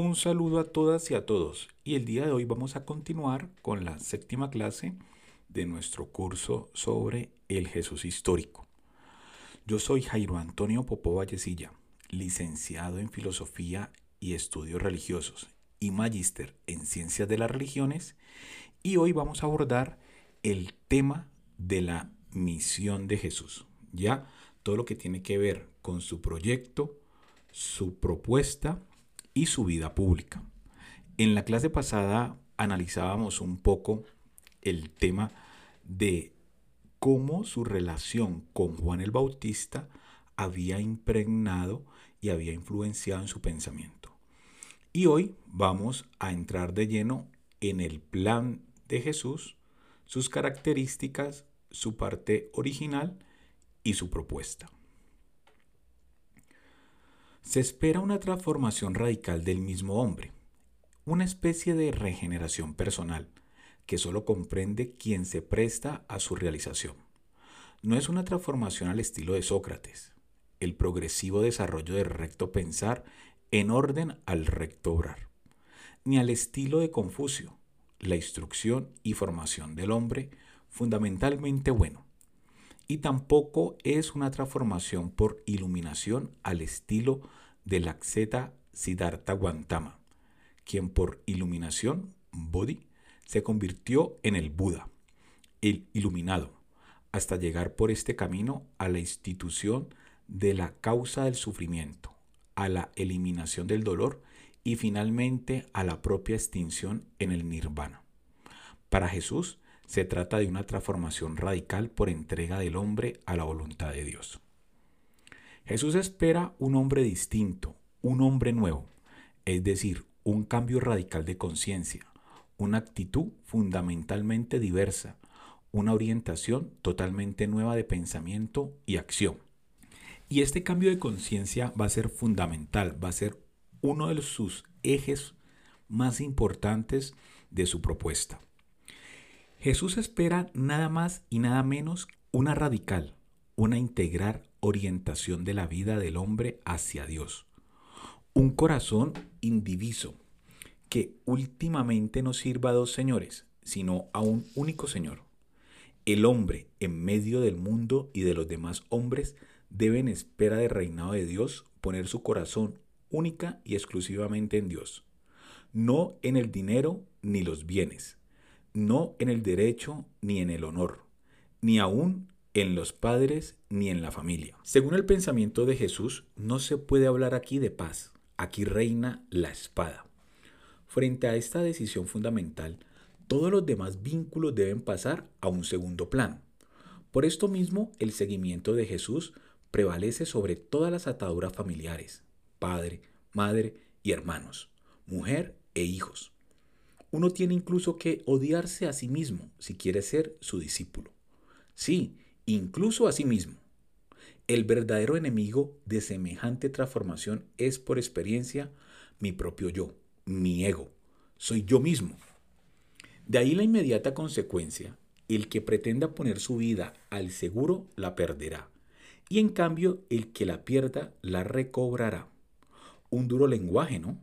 Un saludo a todas y a todos y el día de hoy vamos a continuar con la séptima clase de nuestro curso sobre el Jesús histórico. Yo soy Jairo Antonio Popó Vallecilla, licenciado en Filosofía y Estudios Religiosos y magíster en Ciencias de las Religiones y hoy vamos a abordar el tema de la misión de Jesús, ya todo lo que tiene que ver con su proyecto, su propuesta y su vida pública. En la clase pasada analizábamos un poco el tema de cómo su relación con Juan el Bautista había impregnado y había influenciado en su pensamiento. Y hoy vamos a entrar de lleno en el plan de Jesús, sus características, su parte original y su propuesta. Se espera una transformación radical del mismo hombre, una especie de regeneración personal que solo comprende quien se presta a su realización. No es una transformación al estilo de Sócrates, el progresivo desarrollo del recto pensar en orden al recto obrar, ni al estilo de Confucio, la instrucción y formación del hombre fundamentalmente bueno y tampoco es una transformación por iluminación al estilo de la Xeta Siddhartha Gautama, quien por iluminación, Bodhi, se convirtió en el Buda, el iluminado, hasta llegar por este camino a la institución de la causa del sufrimiento, a la eliminación del dolor y finalmente a la propia extinción en el nirvana. Para Jesús, se trata de una transformación radical por entrega del hombre a la voluntad de Dios. Jesús espera un hombre distinto, un hombre nuevo, es decir, un cambio radical de conciencia, una actitud fundamentalmente diversa, una orientación totalmente nueva de pensamiento y acción. Y este cambio de conciencia va a ser fundamental, va a ser uno de sus ejes más importantes de su propuesta. Jesús espera nada más y nada menos una radical, una integral orientación de la vida del hombre hacia Dios. Un corazón indiviso que últimamente no sirva a dos señores, sino a un único Señor. El hombre en medio del mundo y de los demás hombres debe en espera del reinado de Dios poner su corazón única y exclusivamente en Dios, no en el dinero ni los bienes, no en el derecho ni en el honor, ni aún en los padres ni en la familia. Según el pensamiento de Jesús, no se puede hablar aquí de paz, aquí reina la espada. Frente a esta decisión fundamental, todos los demás vínculos deben pasar a un segundo plano. Por esto mismo, el seguimiento de Jesús prevalece sobre todas las ataduras familiares, padre, madre y hermanos, mujer e hijos. Uno tiene incluso que odiarse a sí mismo si quiere ser su discípulo. Sí, incluso a sí mismo. El verdadero enemigo de semejante transformación es por experiencia mi propio yo, mi ego. Soy yo mismo. De ahí la inmediata consecuencia, el que pretenda poner su vida al seguro la perderá, y en cambio el que la pierda la recobrará. Un duro lenguaje, ¿no?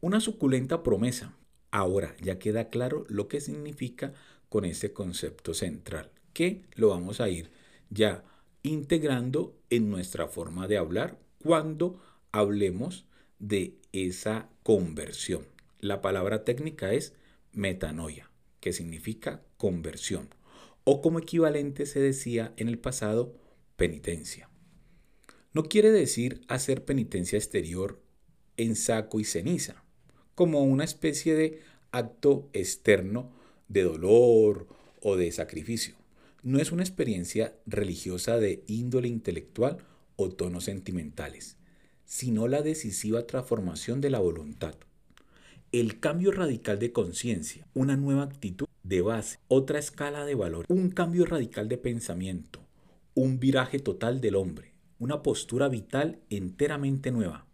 Una suculenta promesa, Ahora ya queda claro lo que significa con ese concepto central, que lo vamos a ir ya integrando en nuestra forma de hablar cuando hablemos de esa conversión. La palabra técnica es metanoia, que significa conversión, o como equivalente se decía en el pasado, penitencia. No quiere decir hacer penitencia exterior en saco y ceniza, como una especie de acto externo de dolor o de sacrificio. No es una experiencia religiosa de índole intelectual o tonos sentimentales, sino la decisiva transformación de la voluntad. El cambio radical de conciencia, una nueva actitud de base, otra escala de valor, un cambio radical de pensamiento, un viraje total del hombre, una postura vital enteramente nueva.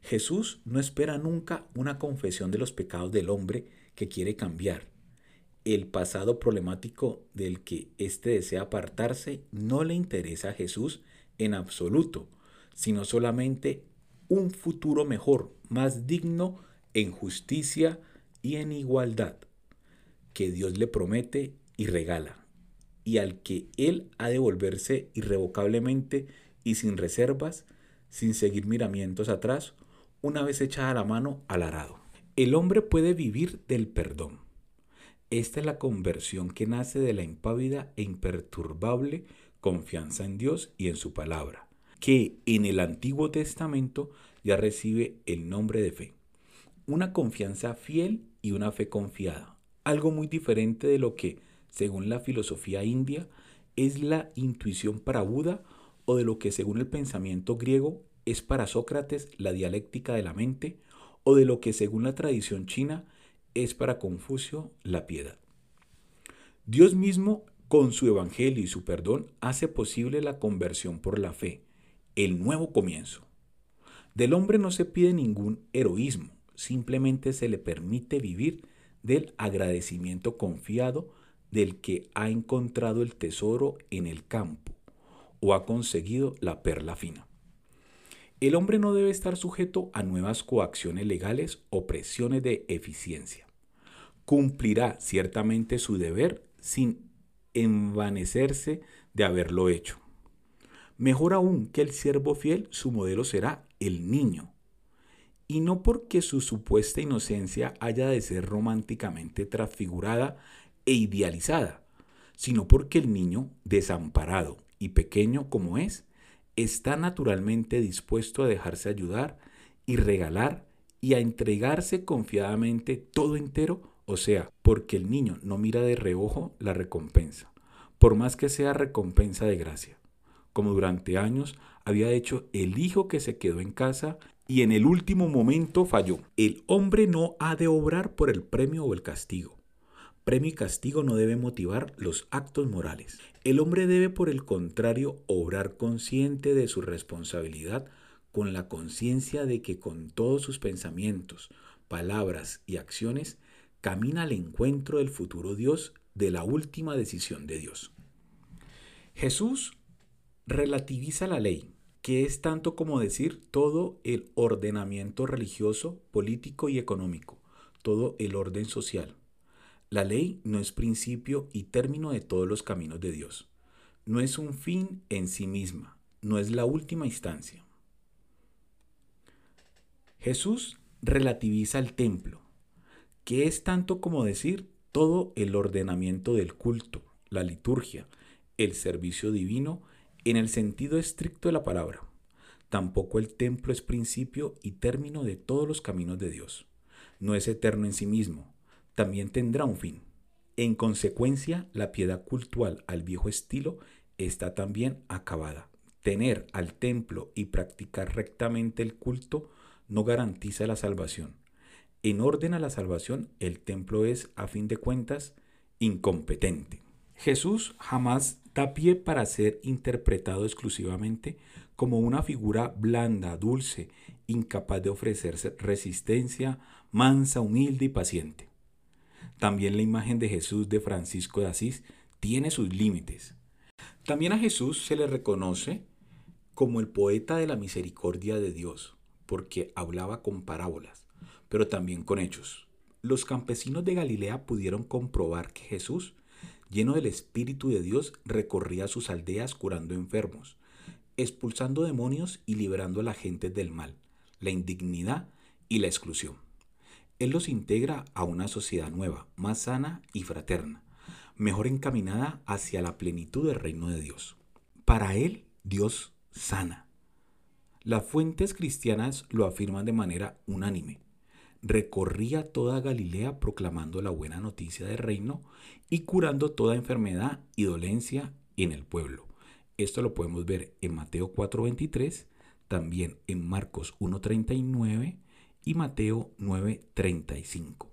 Jesús no espera nunca una confesión de los pecados del hombre que quiere cambiar. El pasado problemático del que éste desea apartarse no le interesa a Jesús en absoluto, sino solamente un futuro mejor, más digno en justicia y en igualdad, que Dios le promete y regala, y al que Él ha de volverse irrevocablemente y sin reservas, sin seguir miramientos atrás, una vez echada la mano al arado. El hombre puede vivir del perdón. Esta es la conversión que nace de la impávida e imperturbable confianza en Dios y en su palabra, que en el Antiguo Testamento ya recibe el nombre de fe. Una confianza fiel y una fe confiada, algo muy diferente de lo que, según la filosofía india, es la intuición para Buda o de lo que según el pensamiento griego es para Sócrates la dialéctica de la mente o de lo que según la tradición china es para Confucio la piedad. Dios mismo, con su evangelio y su perdón, hace posible la conversión por la fe, el nuevo comienzo. Del hombre no se pide ningún heroísmo, simplemente se le permite vivir del agradecimiento confiado del que ha encontrado el tesoro en el campo o ha conseguido la perla fina. El hombre no debe estar sujeto a nuevas coacciones legales o presiones de eficiencia. Cumplirá ciertamente su deber sin envanecerse de haberlo hecho. Mejor aún que el siervo fiel, su modelo será el niño. Y no porque su supuesta inocencia haya de ser románticamente transfigurada e idealizada, sino porque el niño, desamparado y pequeño como es, está naturalmente dispuesto a dejarse ayudar y regalar y a entregarse confiadamente todo entero, o sea, porque el niño no mira de reojo la recompensa, por más que sea recompensa de gracia, como durante años había hecho el hijo que se quedó en casa y en el último momento falló. El hombre no ha de obrar por el premio o el castigo. Premio y castigo no deben motivar los actos morales. El hombre debe, por el contrario, obrar consciente de su responsabilidad con la conciencia de que con todos sus pensamientos, palabras y acciones camina al encuentro del futuro Dios de la última decisión de Dios. Jesús relativiza la ley, que es tanto como decir todo el ordenamiento religioso, político y económico, todo el orden social la ley no es principio y término de todos los caminos de Dios. No es un fin en sí misma, no es la última instancia. Jesús relativiza el templo, que es tanto como decir todo el ordenamiento del culto, la liturgia, el servicio divino, en el sentido estricto de la palabra. Tampoco el templo es principio y término de todos los caminos de Dios. No es eterno en sí mismo, también tendrá un fin. En consecuencia, la piedad cultual al viejo estilo está también acabada. Tener al templo y practicar rectamente el culto no garantiza la salvación. En orden a la salvación, el templo es, a fin de cuentas, incompetente. Jesús jamás da pie para ser interpretado exclusivamente como una figura blanda, dulce, incapaz de ofrecerse resistencia, mansa, humilde y paciente. También la imagen de Jesús de Francisco de Asís tiene sus límites. También a Jesús se le reconoce como el poeta de la misericordia de Dios, porque hablaba con parábolas, pero también con hechos. Los campesinos de Galilea pudieron comprobar que Jesús, lleno del Espíritu de Dios, recorría sus aldeas curando enfermos, expulsando demonios y liberando a la gente del mal, la indignidad y la exclusión. Él los integra a una sociedad nueva, más sana y fraterna, mejor encaminada hacia la plenitud del reino de Dios. Para Él, Dios sana. Las fuentes cristianas lo afirman de manera unánime. Recorría toda Galilea proclamando la buena noticia del reino y curando toda enfermedad y dolencia en el pueblo. Esto lo podemos ver en Mateo 4:23, también en Marcos 1:39 y Mateo 9:35.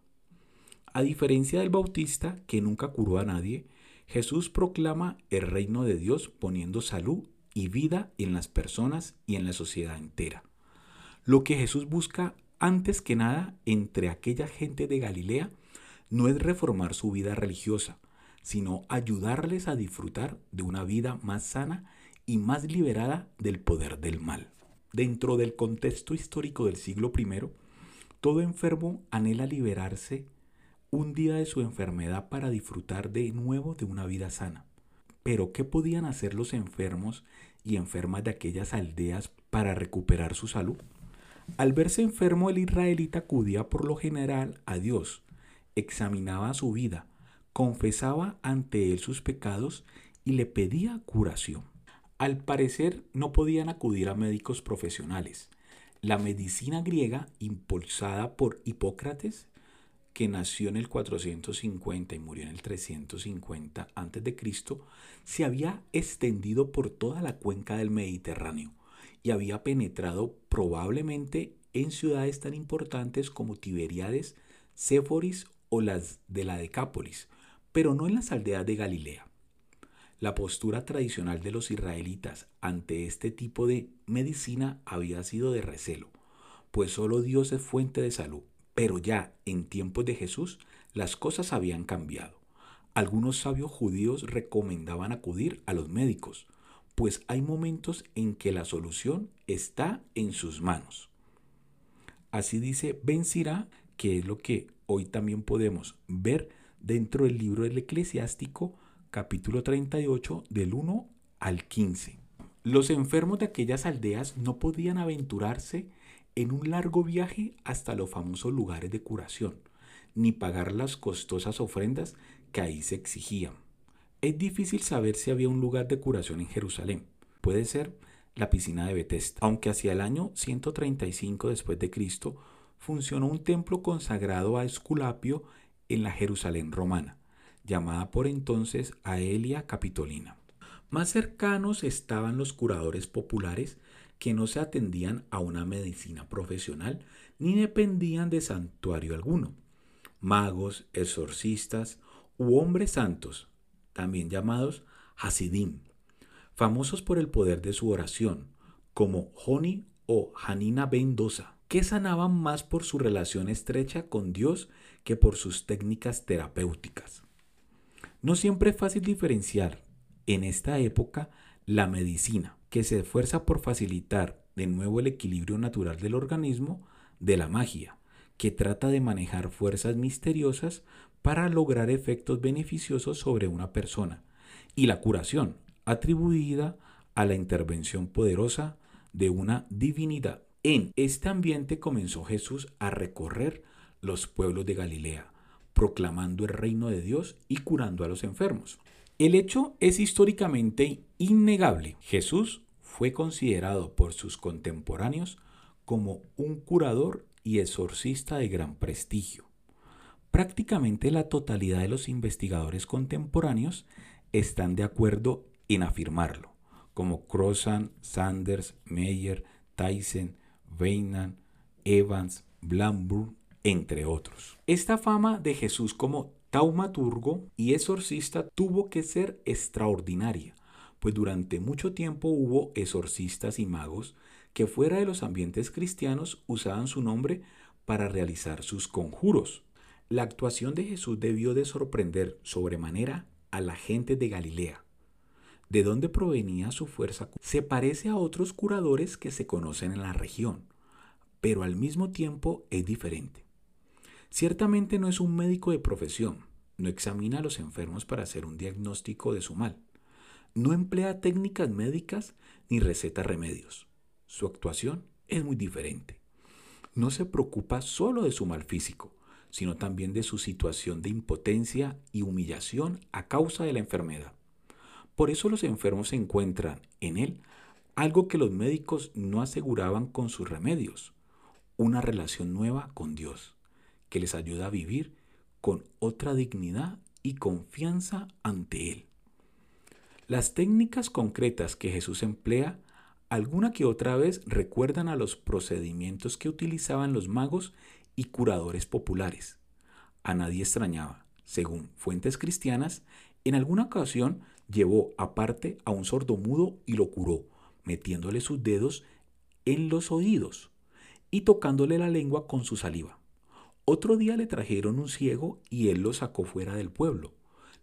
A diferencia del Bautista, que nunca curó a nadie, Jesús proclama el reino de Dios poniendo salud y vida en las personas y en la sociedad entera. Lo que Jesús busca antes que nada entre aquella gente de Galilea no es reformar su vida religiosa, sino ayudarles a disfrutar de una vida más sana y más liberada del poder del mal. Dentro del contexto histórico del siglo I, todo enfermo anhela liberarse un día de su enfermedad para disfrutar de nuevo de una vida sana. Pero ¿qué podían hacer los enfermos y enfermas de aquellas aldeas para recuperar su salud? Al verse enfermo el israelita acudía por lo general a Dios, examinaba su vida, confesaba ante él sus pecados y le pedía curación. Al parecer no podían acudir a médicos profesionales. La medicina griega, impulsada por Hipócrates, que nació en el 450 y murió en el 350 a.C., se había extendido por toda la cuenca del Mediterráneo y había penetrado probablemente en ciudades tan importantes como Tiberíades, Séforis o las de la Decápolis, pero no en las aldeas de Galilea. La postura tradicional de los israelitas ante este tipo de medicina había sido de recelo, pues solo Dios es fuente de salud pero ya en tiempos de Jesús las cosas habían cambiado. Algunos sabios judíos recomendaban acudir a los médicos, pues hay momentos en que la solución está en sus manos. Así dice Ben Sirá, que es lo que hoy también podemos ver dentro del libro del eclesiástico capítulo 38 del 1 al 15. Los enfermos de aquellas aldeas no podían aventurarse en un largo viaje hasta los famosos lugares de curación, ni pagar las costosas ofrendas que ahí se exigían. Es difícil saber si había un lugar de curación en Jerusalén. Puede ser la piscina de Bethesda, aunque hacia el año 135 después de Cristo funcionó un templo consagrado a Esculapio en la Jerusalén romana, llamada por entonces Aelia Capitolina. Más cercanos estaban los curadores populares que no se atendían a una medicina profesional ni dependían de santuario alguno. Magos, exorcistas u hombres santos, también llamados Hasidim, famosos por el poder de su oración, como Joni o Hanina Bendosa, que sanaban más por su relación estrecha con Dios que por sus técnicas terapéuticas. No siempre es fácil diferenciar en esta época la medicina, que se esfuerza por facilitar de nuevo el equilibrio natural del organismo de la magia, que trata de manejar fuerzas misteriosas para lograr efectos beneficiosos sobre una persona, y la curación, atribuida a la intervención poderosa de una divinidad. En este ambiente comenzó Jesús a recorrer los pueblos de Galilea, proclamando el reino de Dios y curando a los enfermos. El hecho es históricamente innegable. Jesús fue considerado por sus contemporáneos como un curador y exorcista de gran prestigio. Prácticamente la totalidad de los investigadores contemporáneos están de acuerdo en afirmarlo, como Crossan, Sanders, Meyer, Tyson, Weynan, Evans, Blamburg, entre otros. Esta fama de Jesús como taumaturgo y exorcista tuvo que ser extraordinaria, pues durante mucho tiempo hubo exorcistas y magos que fuera de los ambientes cristianos usaban su nombre para realizar sus conjuros. La actuación de Jesús debió de sorprender sobremanera a la gente de Galilea. ¿De dónde provenía su fuerza? Se parece a otros curadores que se conocen en la región, pero al mismo tiempo es diferente. Ciertamente no es un médico de profesión, no examina a los enfermos para hacer un diagnóstico de su mal, no emplea técnicas médicas ni receta remedios. Su actuación es muy diferente. No se preocupa solo de su mal físico, sino también de su situación de impotencia y humillación a causa de la enfermedad. Por eso los enfermos encuentran en él algo que los médicos no aseguraban con sus remedios, una relación nueva con Dios que les ayuda a vivir con otra dignidad y confianza ante Él. Las técnicas concretas que Jesús emplea alguna que otra vez recuerdan a los procedimientos que utilizaban los magos y curadores populares. A nadie extrañaba, según fuentes cristianas, en alguna ocasión llevó aparte a un sordomudo y lo curó, metiéndole sus dedos en los oídos y tocándole la lengua con su saliva. Otro día le trajeron un ciego y él lo sacó fuera del pueblo.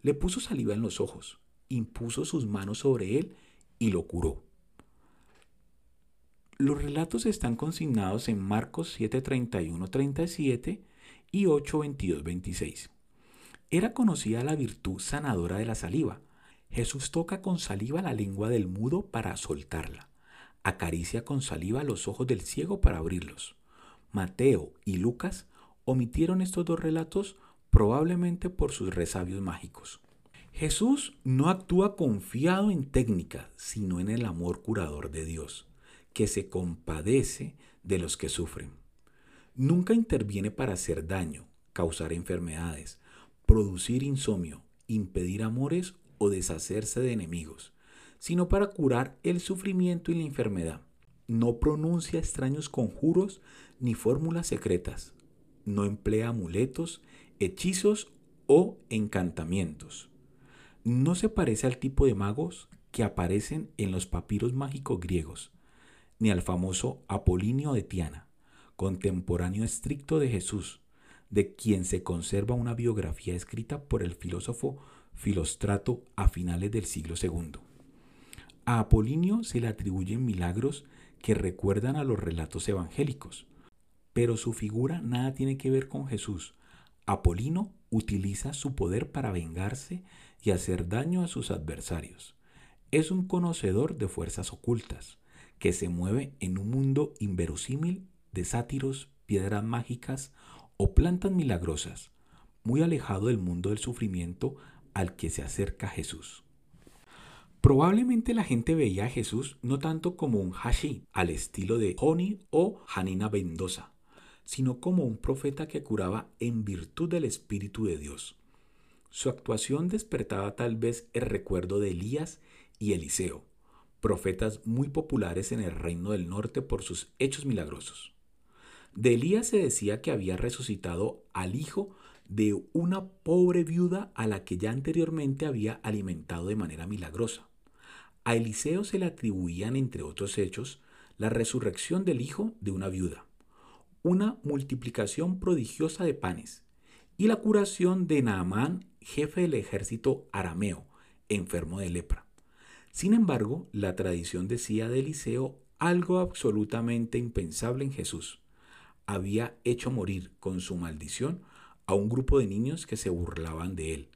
Le puso saliva en los ojos, impuso sus manos sobre él y lo curó. Los relatos están consignados en Marcos 7:31-37 y 8:22-26. Era conocida la virtud sanadora de la saliva. Jesús toca con saliva la lengua del mudo para soltarla. Acaricia con saliva los ojos del ciego para abrirlos. Mateo y Lucas omitieron estos dos relatos probablemente por sus resabios mágicos. Jesús no actúa confiado en técnica, sino en el amor curador de Dios, que se compadece de los que sufren. Nunca interviene para hacer daño, causar enfermedades, producir insomnio, impedir amores o deshacerse de enemigos, sino para curar el sufrimiento y la enfermedad. No pronuncia extraños conjuros ni fórmulas secretas. No emplea amuletos, hechizos o encantamientos. No se parece al tipo de magos que aparecen en los papiros mágicos griegos, ni al famoso Apolinio de Tiana, contemporáneo estricto de Jesús, de quien se conserva una biografía escrita por el filósofo Filostrato a finales del siglo II. A Apolinio se le atribuyen milagros que recuerdan a los relatos evangélicos, pero su figura nada tiene que ver con Jesús. Apolino utiliza su poder para vengarse y hacer daño a sus adversarios. Es un conocedor de fuerzas ocultas, que se mueve en un mundo inverosímil de sátiros, piedras mágicas o plantas milagrosas, muy alejado del mundo del sufrimiento al que se acerca Jesús. Probablemente la gente veía a Jesús no tanto como un hashi al estilo de Honey o Janina Mendoza, sino como un profeta que curaba en virtud del Espíritu de Dios. Su actuación despertaba tal vez el recuerdo de Elías y Eliseo, profetas muy populares en el reino del norte por sus hechos milagrosos. De Elías se decía que había resucitado al hijo de una pobre viuda a la que ya anteriormente había alimentado de manera milagrosa. A Eliseo se le atribuían, entre otros hechos, la resurrección del hijo de una viuda, una multiplicación prodigiosa de panes y la curación de Naamán, jefe del ejército arameo, enfermo de lepra. Sin embargo, la tradición decía de Eliseo algo absolutamente impensable en Jesús había hecho morir con su maldición a un grupo de niños que se burlaban de él.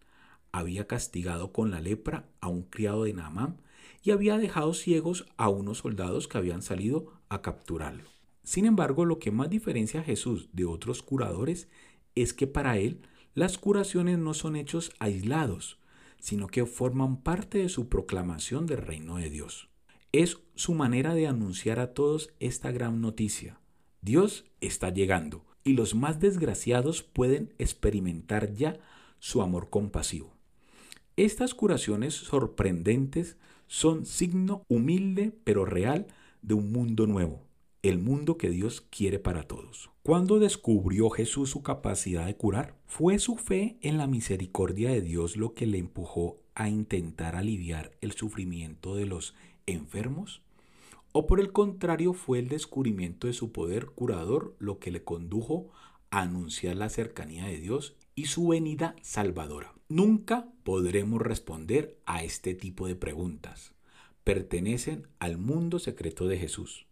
Había castigado con la lepra a un criado de Naamán y había dejado ciegos a unos soldados que habían salido a capturarlo. Sin embargo, lo que más diferencia a Jesús de otros curadores es que para él las curaciones no son hechos aislados, sino que forman parte de su proclamación del reino de Dios. Es su manera de anunciar a todos esta gran noticia. Dios está llegando y los más desgraciados pueden experimentar ya su amor compasivo. Estas curaciones sorprendentes son signo humilde pero real de un mundo nuevo, el mundo que Dios quiere para todos. Cuando descubrió Jesús su capacidad de curar, ¿fue su fe en la misericordia de Dios lo que le empujó a intentar aliviar el sufrimiento de los enfermos? ¿O por el contrario fue el descubrimiento de su poder curador lo que le condujo a anunciar la cercanía de Dios y su venida salvadora? Nunca podremos responder a este tipo de preguntas. Pertenecen al mundo secreto de Jesús.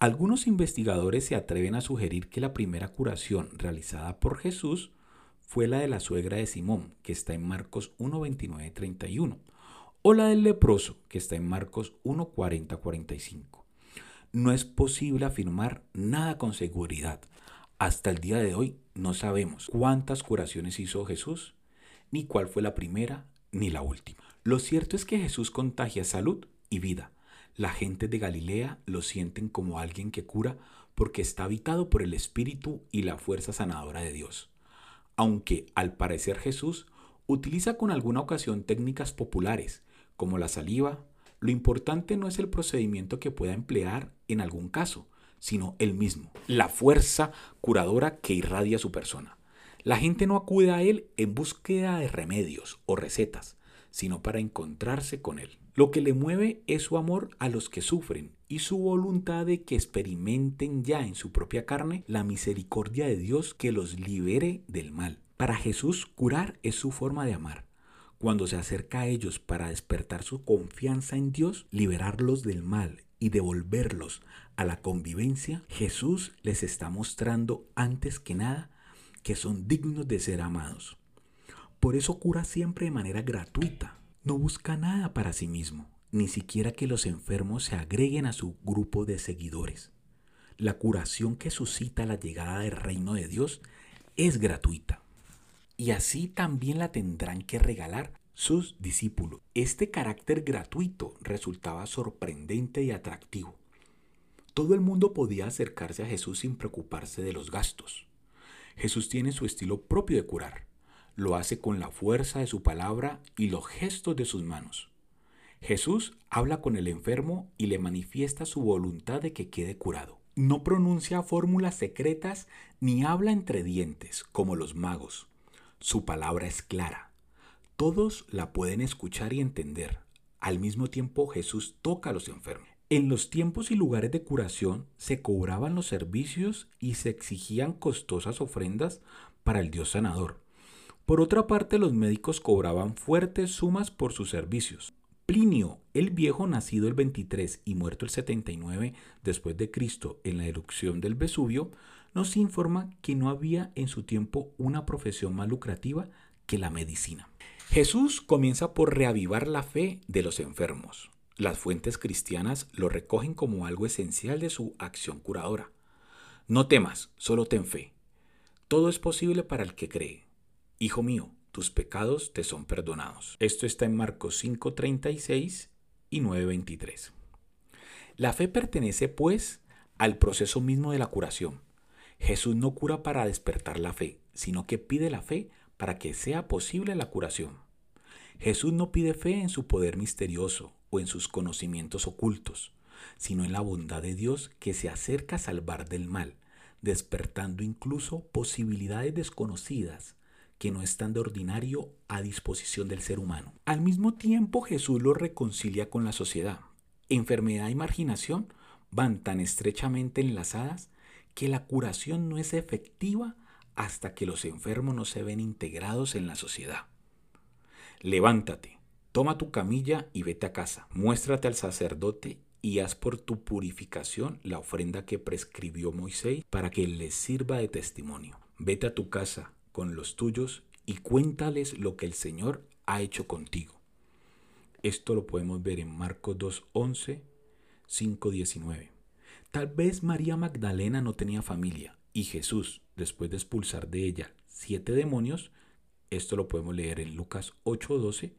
Algunos investigadores se atreven a sugerir que la primera curación realizada por Jesús fue la de la suegra de Simón, que está en Marcos 1.29-31 o la del leproso, que está en Marcos 1.40-45. No es posible afirmar nada con seguridad. Hasta el día de hoy no sabemos cuántas curaciones hizo Jesús, ni cuál fue la primera ni la última. Lo cierto es que Jesús contagia salud y vida. La gente de Galilea lo sienten como alguien que cura porque está habitado por el Espíritu y la fuerza sanadora de Dios. Aunque al parecer Jesús utiliza con alguna ocasión técnicas populares, como la saliva, lo importante no es el procedimiento que pueda emplear en algún caso, sino el mismo, la fuerza curadora que irradia su persona. La gente no acude a él en búsqueda de remedios o recetas, sino para encontrarse con él. Lo que le mueve es su amor a los que sufren y su voluntad de que experimenten ya en su propia carne la misericordia de Dios que los libere del mal. Para Jesús, curar es su forma de amar cuando se acerca a ellos para despertar su confianza en Dios, liberarlos del mal y devolverlos a la convivencia, Jesús les está mostrando antes que nada que son dignos de ser amados. Por eso cura siempre de manera gratuita. No busca nada para sí mismo, ni siquiera que los enfermos se agreguen a su grupo de seguidores. La curación que suscita la llegada del reino de Dios es gratuita. Y así también la tendrán que regalar sus discípulos. Este carácter gratuito resultaba sorprendente y atractivo. Todo el mundo podía acercarse a Jesús sin preocuparse de los gastos. Jesús tiene su estilo propio de curar. Lo hace con la fuerza de su palabra y los gestos de sus manos. Jesús habla con el enfermo y le manifiesta su voluntad de que quede curado. No pronuncia fórmulas secretas ni habla entre dientes como los magos. Su palabra es clara. Todos la pueden escuchar y entender. Al mismo tiempo Jesús toca a los enfermos. En los tiempos y lugares de curación se cobraban los servicios y se exigían costosas ofrendas para el Dios sanador. Por otra parte, los médicos cobraban fuertes sumas por sus servicios. Plinio el Viejo, nacido el 23 y muerto el 79 después de Cristo en la erupción del Vesubio, nos informa que no había en su tiempo una profesión más lucrativa que la medicina. Jesús comienza por reavivar la fe de los enfermos. Las fuentes cristianas lo recogen como algo esencial de su acción curadora. No temas, solo ten fe. Todo es posible para el que cree. Hijo mío, tus pecados te son perdonados. Esto está en Marcos 5:36 y 9:23. La fe pertenece, pues, al proceso mismo de la curación. Jesús no cura para despertar la fe, sino que pide la fe para que sea posible la curación. Jesús no pide fe en su poder misterioso o en sus conocimientos ocultos, sino en la bondad de Dios que se acerca a salvar del mal, despertando incluso posibilidades desconocidas que no están de ordinario a disposición del ser humano. Al mismo tiempo Jesús lo reconcilia con la sociedad. Enfermedad y marginación van tan estrechamente enlazadas que la curación no es efectiva hasta que los enfermos no se ven integrados en la sociedad. Levántate, toma tu camilla y vete a casa. Muéstrate al sacerdote y haz por tu purificación la ofrenda que prescribió Moisés para que les sirva de testimonio. Vete a tu casa, con los tuyos y cuéntales lo que el Señor ha hecho contigo. Esto lo podemos ver en Marcos 2.11, 5.19. Tal vez María Magdalena no tenía familia y Jesús, después de expulsar de ella siete demonios, esto lo podemos leer en Lucas 8.12,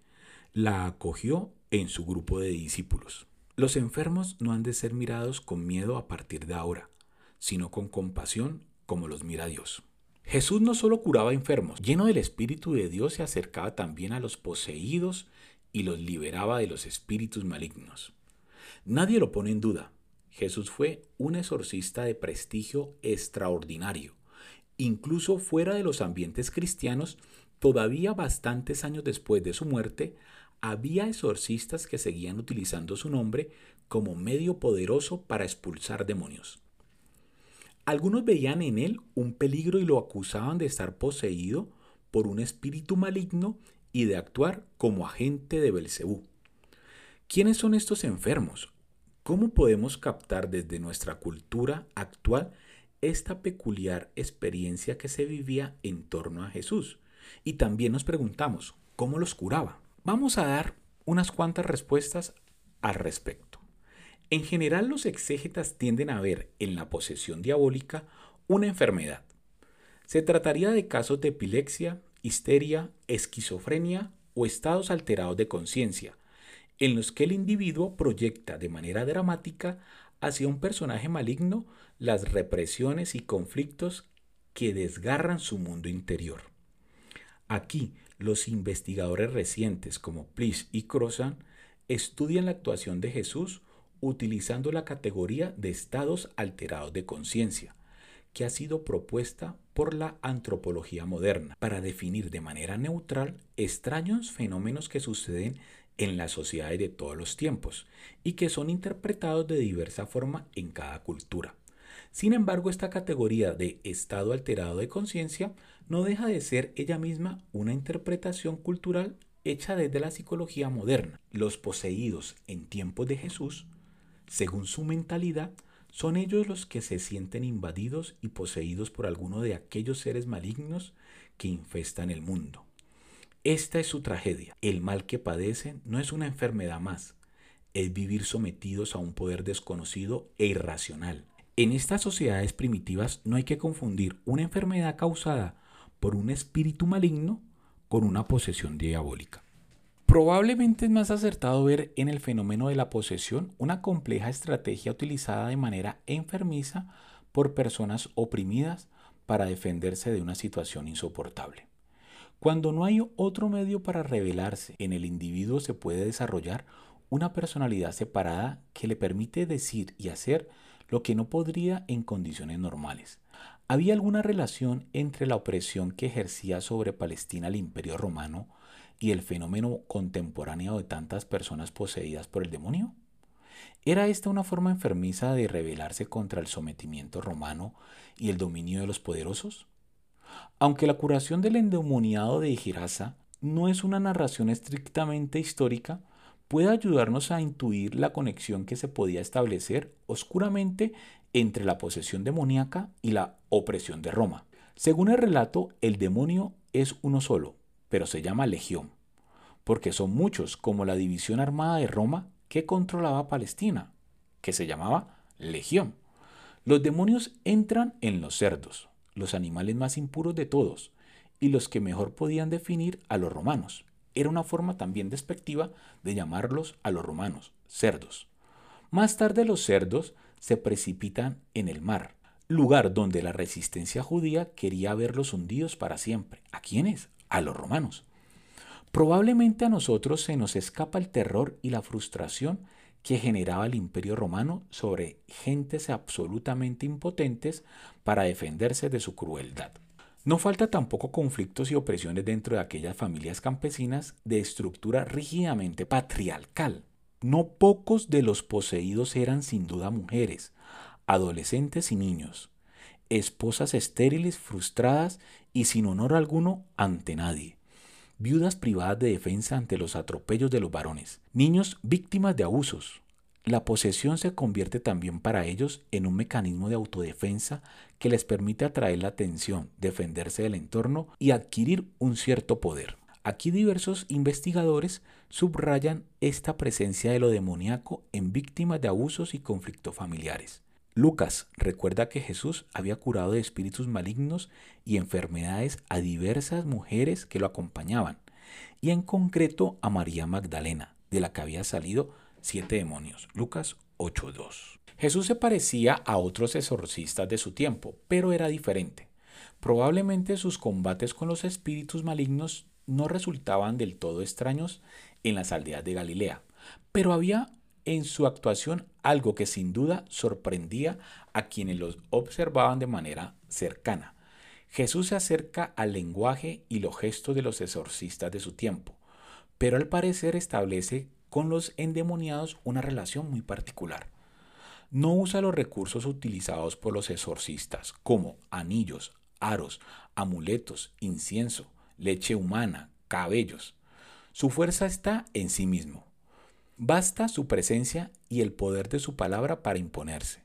la acogió en su grupo de discípulos. Los enfermos no han de ser mirados con miedo a partir de ahora, sino con compasión como los mira Dios. Jesús no solo curaba enfermos, lleno del Espíritu de Dios se acercaba también a los poseídos y los liberaba de los espíritus malignos. Nadie lo pone en duda. Jesús fue un exorcista de prestigio extraordinario. Incluso fuera de los ambientes cristianos, todavía bastantes años después de su muerte, había exorcistas que seguían utilizando su nombre como medio poderoso para expulsar demonios. Algunos veían en él un peligro y lo acusaban de estar poseído por un espíritu maligno y de actuar como agente de Belcebú. ¿Quiénes son estos enfermos? ¿Cómo podemos captar desde nuestra cultura actual esta peculiar experiencia que se vivía en torno a Jesús? Y también nos preguntamos, ¿cómo los curaba? Vamos a dar unas cuantas respuestas al respecto. En general los exégetas tienden a ver en la posesión diabólica una enfermedad. Se trataría de casos de epilepsia, histeria, esquizofrenia o estados alterados de conciencia, en los que el individuo proyecta de manera dramática hacia un personaje maligno las represiones y conflictos que desgarran su mundo interior. Aquí, los investigadores recientes como Pliss y Crozan estudian la actuación de Jesús utilizando la categoría de estados alterados de conciencia, que ha sido propuesta por la antropología moderna para definir de manera neutral extraños fenómenos que suceden en las sociedades de todos los tiempos y que son interpretados de diversa forma en cada cultura. Sin embargo, esta categoría de estado alterado de conciencia no deja de ser ella misma una interpretación cultural hecha desde la psicología moderna. Los poseídos en tiempos de Jesús Según su mentalidad, son ellos los que se sienten invadidos y poseídos por alguno de aquellos seres malignos que infestan el mundo. Esta es su tragedia. El mal que padecen no es una enfermedad más, es vivir sometidos a un poder desconocido e irracional. En estas sociedades primitivas no hay que confundir una enfermedad causada por un espíritu maligno con una posesión diabólica. Probablemente es más acertado ver en el fenómeno de la posesión una compleja estrategia utilizada de manera enfermiza por personas oprimidas para defenderse de una situación insoportable. Cuando no hay otro medio para revelarse, en el individuo se puede desarrollar una personalidad separada que le permite decir y hacer lo que no podría en condiciones normales. ¿Había alguna relación entre la opresión que ejercía sobre Palestina el imperio romano y el fenómeno contemporáneo de tantas personas poseídas por el demonio? ¿Era esta una forma enfermiza de rebelarse contra el sometimiento romano y el dominio de los poderosos? Aunque la curación del endemoniado de Girasa no es una narración estrictamente histórica, puede ayudarnos a intuir la conexión que se podía establecer oscuramente entre la posesión demoníaca y la opresión de Roma. Según el relato, el demonio es uno solo, pero se llama legión, porque son muchos como la división armada de Roma que controlaba Palestina, que se llamaba legión. Los demonios entran en los cerdos, los animales más impuros de todos, y los que mejor podían definir a los romanos. Era una forma también despectiva de llamarlos a los romanos, cerdos. Más tarde los cerdos se precipitan en el mar, lugar donde la resistencia judía quería verlos hundidos para siempre. ¿A quiénes? A los romanos. Probablemente a nosotros se nos escapa el terror y la frustración que generaba el imperio romano sobre gentes absolutamente impotentes para defenderse de su crueldad. No falta tampoco conflictos y opresiones dentro de aquellas familias campesinas de estructura rígidamente patriarcal. No pocos de los poseídos eran sin duda mujeres, adolescentes y niños, esposas estériles, frustradas y sin honor alguno ante nadie viudas privadas de defensa ante los atropellos de los varones, niños víctimas de abusos. La posesión se convierte también para ellos en un mecanismo de autodefensa que les permite atraer la atención, defenderse del entorno y adquirir un cierto poder. Aquí diversos investigadores subrayan esta presencia de lo demoníaco en víctimas de abusos y conflictos familiares. Lucas recuerda que Jesús había curado de espíritus malignos y enfermedades a diversas mujeres que lo acompañaban, y en concreto a María Magdalena, de la que había salido siete demonios. Lucas 8.2. Jesús se parecía a otros exorcistas de su tiempo, pero era diferente. Probablemente sus combates con los espíritus malignos no resultaban del todo extraños en las aldeas de Galilea, pero había en su actuación algo que sin duda sorprendía a quienes los observaban de manera cercana. Jesús se acerca al lenguaje y los gestos de los exorcistas de su tiempo, pero al parecer establece con los endemoniados una relación muy particular. No usa los recursos utilizados por los exorcistas, como anillos, aros, amuletos, incienso, leche humana, cabellos. Su fuerza está en sí mismo. Basta su presencia y el poder de su palabra para imponerse.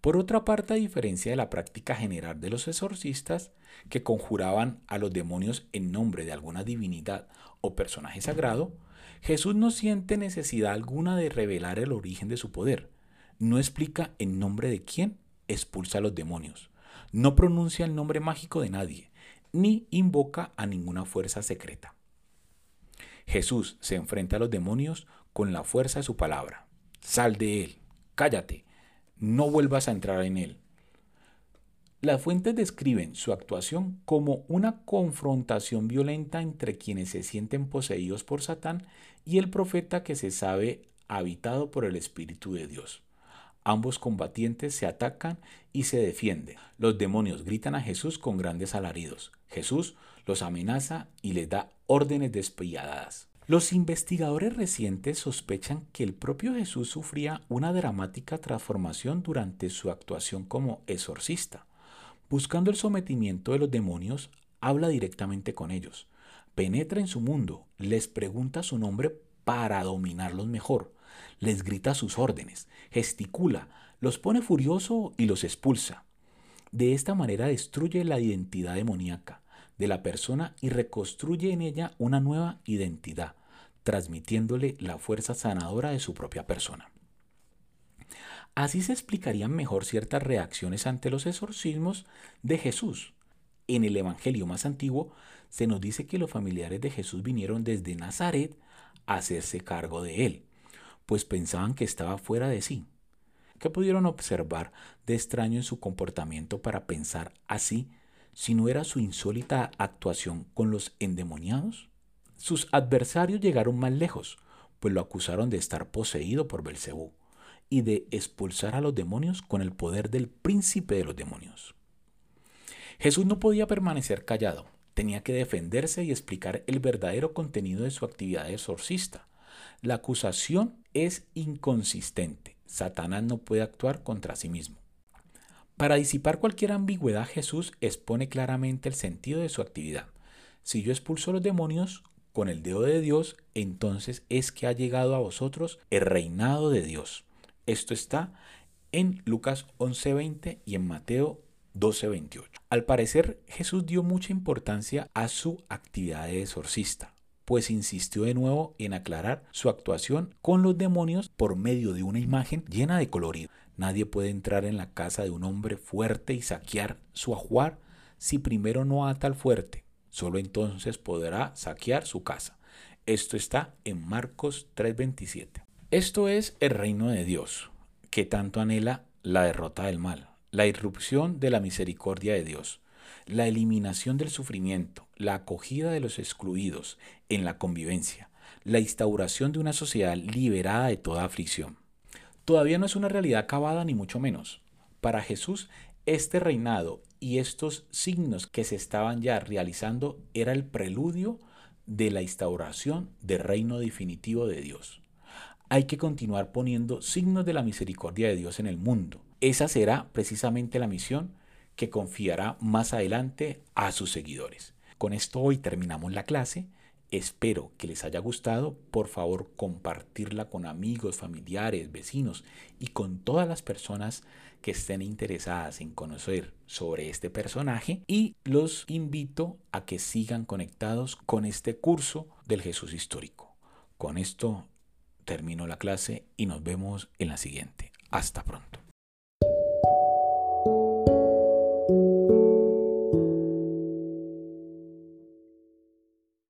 Por otra parte, a diferencia de la práctica general de los exorcistas, que conjuraban a los demonios en nombre de alguna divinidad o personaje sagrado, Jesús no siente necesidad alguna de revelar el origen de su poder. No explica en nombre de quién expulsa a los demonios. No pronuncia el nombre mágico de nadie, ni invoca a ninguna fuerza secreta. Jesús se enfrenta a los demonios con la fuerza de su palabra. Sal de él, cállate, no vuelvas a entrar en él. Las fuentes describen su actuación como una confrontación violenta entre quienes se sienten poseídos por Satán y el profeta que se sabe habitado por el Espíritu de Dios. Ambos combatientes se atacan y se defienden. Los demonios gritan a Jesús con grandes alaridos. Jesús los amenaza y les da órdenes despiadadas. Los investigadores recientes sospechan que el propio Jesús sufría una dramática transformación durante su actuación como exorcista. Buscando el sometimiento de los demonios, habla directamente con ellos, penetra en su mundo, les pregunta su nombre para dominarlos mejor. Les grita sus órdenes, gesticula, los pone furioso y los expulsa. De esta manera destruye la identidad demoníaca de la persona y reconstruye en ella una nueva identidad, transmitiéndole la fuerza sanadora de su propia persona. Así se explicarían mejor ciertas reacciones ante los exorcismos de Jesús. En el Evangelio más antiguo se nos dice que los familiares de Jesús vinieron desde Nazaret a hacerse cargo de él, pues pensaban que estaba fuera de sí. ¿Qué pudieron observar de extraño en su comportamiento para pensar así si no era su insólita actuación con los endemoniados? Sus adversarios llegaron más lejos, pues lo acusaron de estar poseído por Belcebú y de expulsar a los demonios con el poder del príncipe de los demonios. Jesús no podía permanecer callado, tenía que defenderse y explicar el verdadero contenido de su actividad exorcista. La acusación es inconsistente. Satanás no puede actuar contra sí mismo. Para disipar cualquier ambigüedad, Jesús expone claramente el sentido de su actividad. Si yo expulso a los demonios con el dedo de Dios, entonces es que ha llegado a vosotros el reinado de Dios. Esto está en Lucas 11:20 y en Mateo 12:28. Al parecer, Jesús dio mucha importancia a su actividad de exorcista, pues insistió de nuevo en aclarar su actuación con los demonios por medio de una imagen llena de colorido. Nadie puede entrar en la casa de un hombre fuerte y saquear su ajuar si primero no ata al fuerte. Solo entonces podrá saquear su casa. Esto está en Marcos 3:27. Esto es el reino de Dios, que tanto anhela la derrota del mal, la irrupción de la misericordia de Dios, la eliminación del sufrimiento, la acogida de los excluidos en la convivencia, la instauración de una sociedad liberada de toda aflicción. Todavía no es una realidad acabada ni mucho menos. Para Jesús, este reinado y estos signos que se estaban ya realizando era el preludio de la instauración del reino definitivo de Dios hay que continuar poniendo signos de la misericordia de Dios en el mundo. Esa será precisamente la misión que confiará más adelante a sus seguidores. Con esto hoy terminamos la clase. Espero que les haya gustado. Por favor, compartirla con amigos, familiares, vecinos y con todas las personas que estén interesadas en conocer sobre este personaje. Y los invito a que sigan conectados con este curso del Jesús histórico. Con esto termino la clase y nos vemos en la siguiente. Hasta pronto.